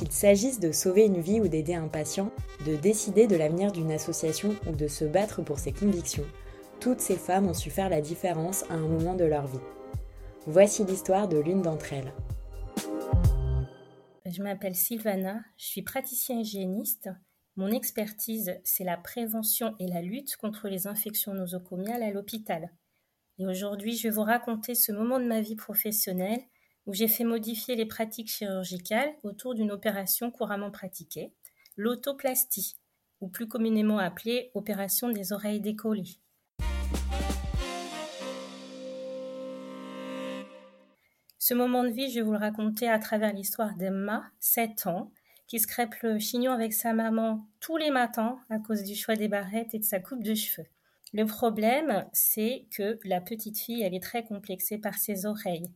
Qu'il s'agisse de sauver une vie ou d'aider un patient, de décider de l'avenir d'une association ou de se battre pour ses convictions, toutes ces femmes ont su faire la différence à un moment de leur vie. Voici l'histoire de l'une d'entre elles. Je m'appelle Sylvana, je suis praticienne hygiéniste. Mon expertise, c'est la prévention et la lutte contre les infections nosocomiales à l'hôpital. Et aujourd'hui, je vais vous raconter ce moment de ma vie professionnelle où j'ai fait modifier les pratiques chirurgicales autour d'une opération couramment pratiquée, l'autoplastie, ou plus communément appelée opération des oreilles décollées. Ce moment de vie, je vais vous le raconter à travers l'histoire d'Emma, 7 ans, qui se crêpe le chignon avec sa maman tous les matins à cause du choix des barrettes et de sa coupe de cheveux. Le problème, c'est que la petite fille, elle est très complexée par ses oreilles.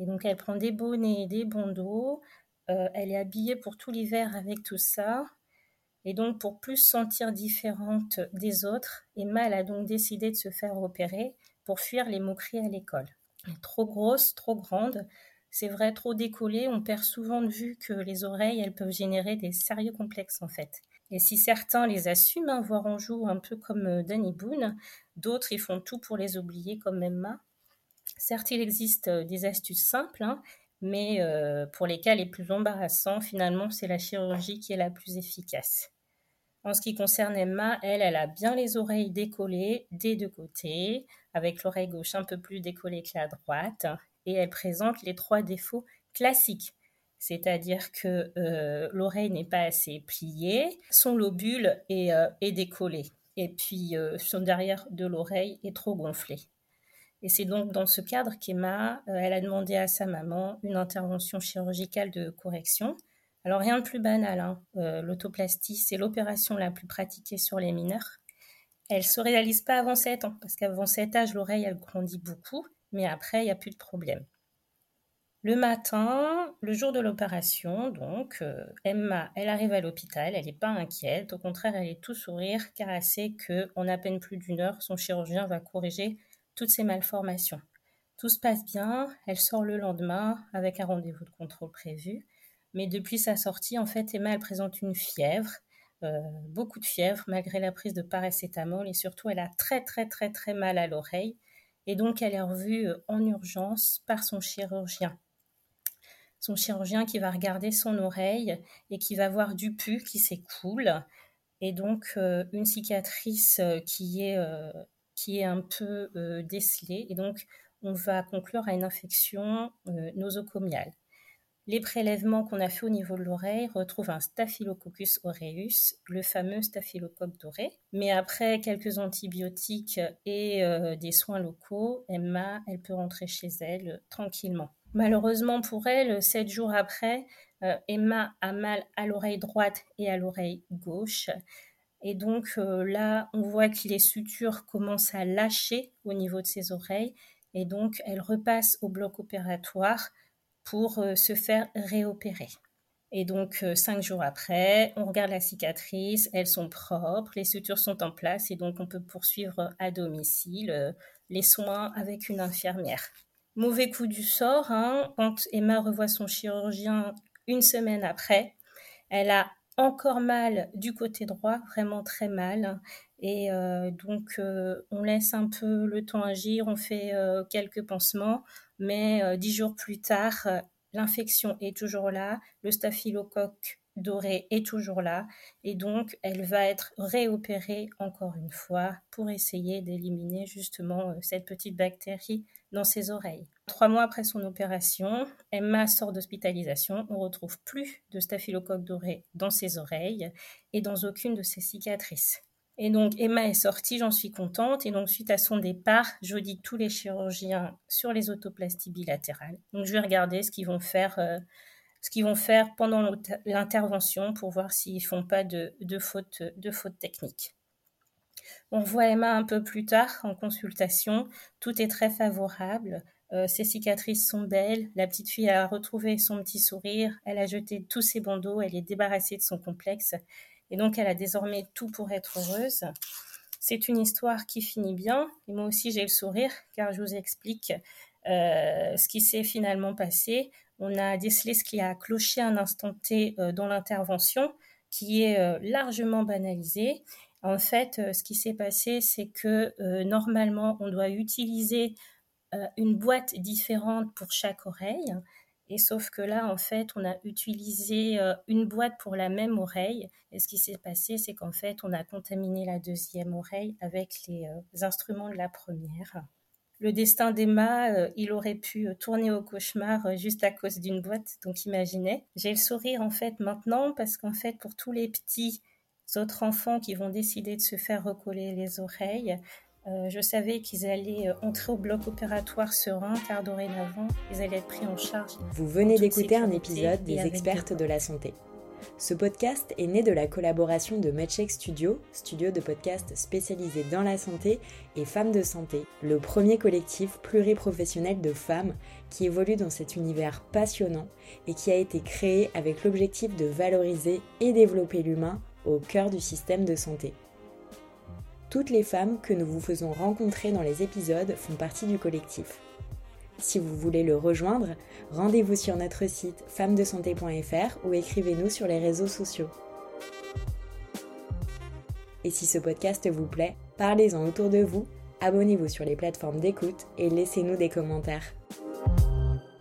Et donc, elle prend des bonnets, des bandeaux. Euh, elle est habillée pour tout l'hiver avec tout ça. Et donc, pour plus se sentir différente des autres, Emma, elle a donc décidé de se faire opérer pour fuir les moqueries à l'école. Trop grosse, trop grande, c'est vrai, trop décollée, on perd souvent de vue que les oreilles, elles peuvent générer des sérieux complexes en fait. Et si certains les assument, hein, voire en jouent un peu comme euh, Danny Boone, d'autres, ils font tout pour les oublier comme Emma. Certes, il existe euh, des astuces simples, hein, mais euh, pour les cas les plus embarrassants, finalement, c'est la chirurgie qui est la plus efficace. En ce qui concerne Emma, elle, elle a bien les oreilles décollées des deux côtés, avec l'oreille gauche un peu plus décollée que la droite, et elle présente les trois défauts classiques. C'est-à-dire que euh, l'oreille n'est pas assez pliée, son lobule est, est décollé, et puis son derrière de l'oreille est trop gonflé. Et c'est donc dans ce cadre qu'Emma, euh, elle a demandé à sa maman une intervention chirurgicale de correction. Alors rien de plus banal, hein. euh, l'autoplastie, c'est l'opération la plus pratiquée sur les mineurs. Elle se réalise pas avant 7 ans, parce qu'avant cet âge, l'oreille, elle grandit beaucoup, mais après, il n'y a plus de problème. Le matin, le jour de l'opération, donc, euh, Emma, elle arrive à l'hôpital, elle n'est pas inquiète, au contraire, elle est tout sourire, car elle sait qu'en à peine plus d'une heure, son chirurgien va corriger toutes ces malformations. Tout se passe bien, elle sort le lendemain avec un rendez-vous de contrôle prévu. Mais depuis sa sortie, en fait, Emma, elle présente une fièvre, euh, beaucoup de fièvre, malgré la prise de paracétamol. Et surtout, elle a très, très, très, très mal à l'oreille. Et donc, elle est revue euh, en urgence par son chirurgien. Son chirurgien qui va regarder son oreille et qui va voir du pu qui s'écoule. Et donc, euh, une cicatrice qui est qui est un peu euh, décelé et donc on va conclure à une infection euh, nosocomiale. Les prélèvements qu'on a fait au niveau de l'oreille retrouvent un Staphylococcus aureus, le fameux staphylocoque doré. Mais après quelques antibiotiques et euh, des soins locaux, Emma, elle peut rentrer chez elle tranquillement. Malheureusement pour elle, sept jours après, Emma a mal à l'oreille droite et à l'oreille gauche. Et donc euh, là, on voit que les sutures commencent à lâcher au niveau de ses oreilles. Et donc, elle repasse au bloc opératoire pour euh, se faire réopérer. Et donc, euh, cinq jours après, on regarde la cicatrice, elles sont propres, les sutures sont en place et donc on peut poursuivre à domicile les soins avec une infirmière. Mauvais coup du sort, hein, quand Emma revoit son chirurgien une semaine après, elle a encore mal du côté droit, vraiment très mal. Et euh, donc, euh, on laisse un peu le temps agir, on fait euh, quelques pansements, mais dix jours plus tard, l'infection est toujours là, le staphylocoque doré est toujours là, et donc elle va être réopérée encore une fois pour essayer d'éliminer justement cette petite bactérie dans ses oreilles. Trois mois après son opération, Emma sort d'hospitalisation. On retrouve plus de staphylocoque doré dans ses oreilles et dans aucune de ses cicatrices. Et donc Emma est sortie, j'en suis contente. Et donc suite à son départ, je dis tous les chirurgiens sur les autoplasties bilatérales. Donc je vais regarder ce qu'ils vont faire, euh, ce qu'ils vont faire pendant l'intervention pour voir s'ils font pas de, de fautes de faute techniques. On voit Emma un peu plus tard en consultation. Tout est très favorable. Euh, ses cicatrices sont belles. La petite fille a retrouvé son petit sourire. Elle a jeté tous ses bandeaux. Elle est débarrassée de son complexe. Et donc, elle a désormais tout pour être heureuse. C'est une histoire qui finit bien. Et moi aussi, j'ai le sourire, car je vous explique euh, ce qui s'est finalement passé. On a décelé ce qui a cloché un instant T euh, dans l'intervention, qui est euh, largement banalisé. En fait, ce qui s'est passé, c'est que normalement, on doit utiliser une boîte différente pour chaque oreille. Et sauf que là, en fait, on a utilisé une boîte pour la même oreille. Et ce qui s'est passé, c'est qu'en fait, on a contaminé la deuxième oreille avec les instruments de la première le destin d'Emma, euh, il aurait pu euh, tourner au cauchemar euh, juste à cause d'une boîte, donc imaginez. J'ai le sourire en fait maintenant parce qu'en fait pour tous les petits autres enfants qui vont décider de se faire recoller les oreilles, je savais qu'ils allaient entrer au bloc opératoire serein car dorénavant, ils allaient être pris en charge. Vous venez d'écouter un épisode des expertes de la santé. Ce podcast est né de la collaboration de MedCheck Studio, studio de podcast spécialisé dans la santé, et Femmes de Santé, le premier collectif pluriprofessionnel de femmes qui évolue dans cet univers passionnant et qui a été créé avec l'objectif de valoriser et développer l'humain au cœur du système de santé. Toutes les femmes que nous vous faisons rencontrer dans les épisodes font partie du collectif. Si vous voulez le rejoindre, rendez-vous sur notre site femmesdesanté.fr ou écrivez-nous sur les réseaux sociaux. Et si ce podcast vous plaît, parlez-en autour de vous, abonnez-vous sur les plateformes d'écoute et laissez-nous des commentaires.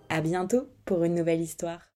À bientôt pour une nouvelle histoire.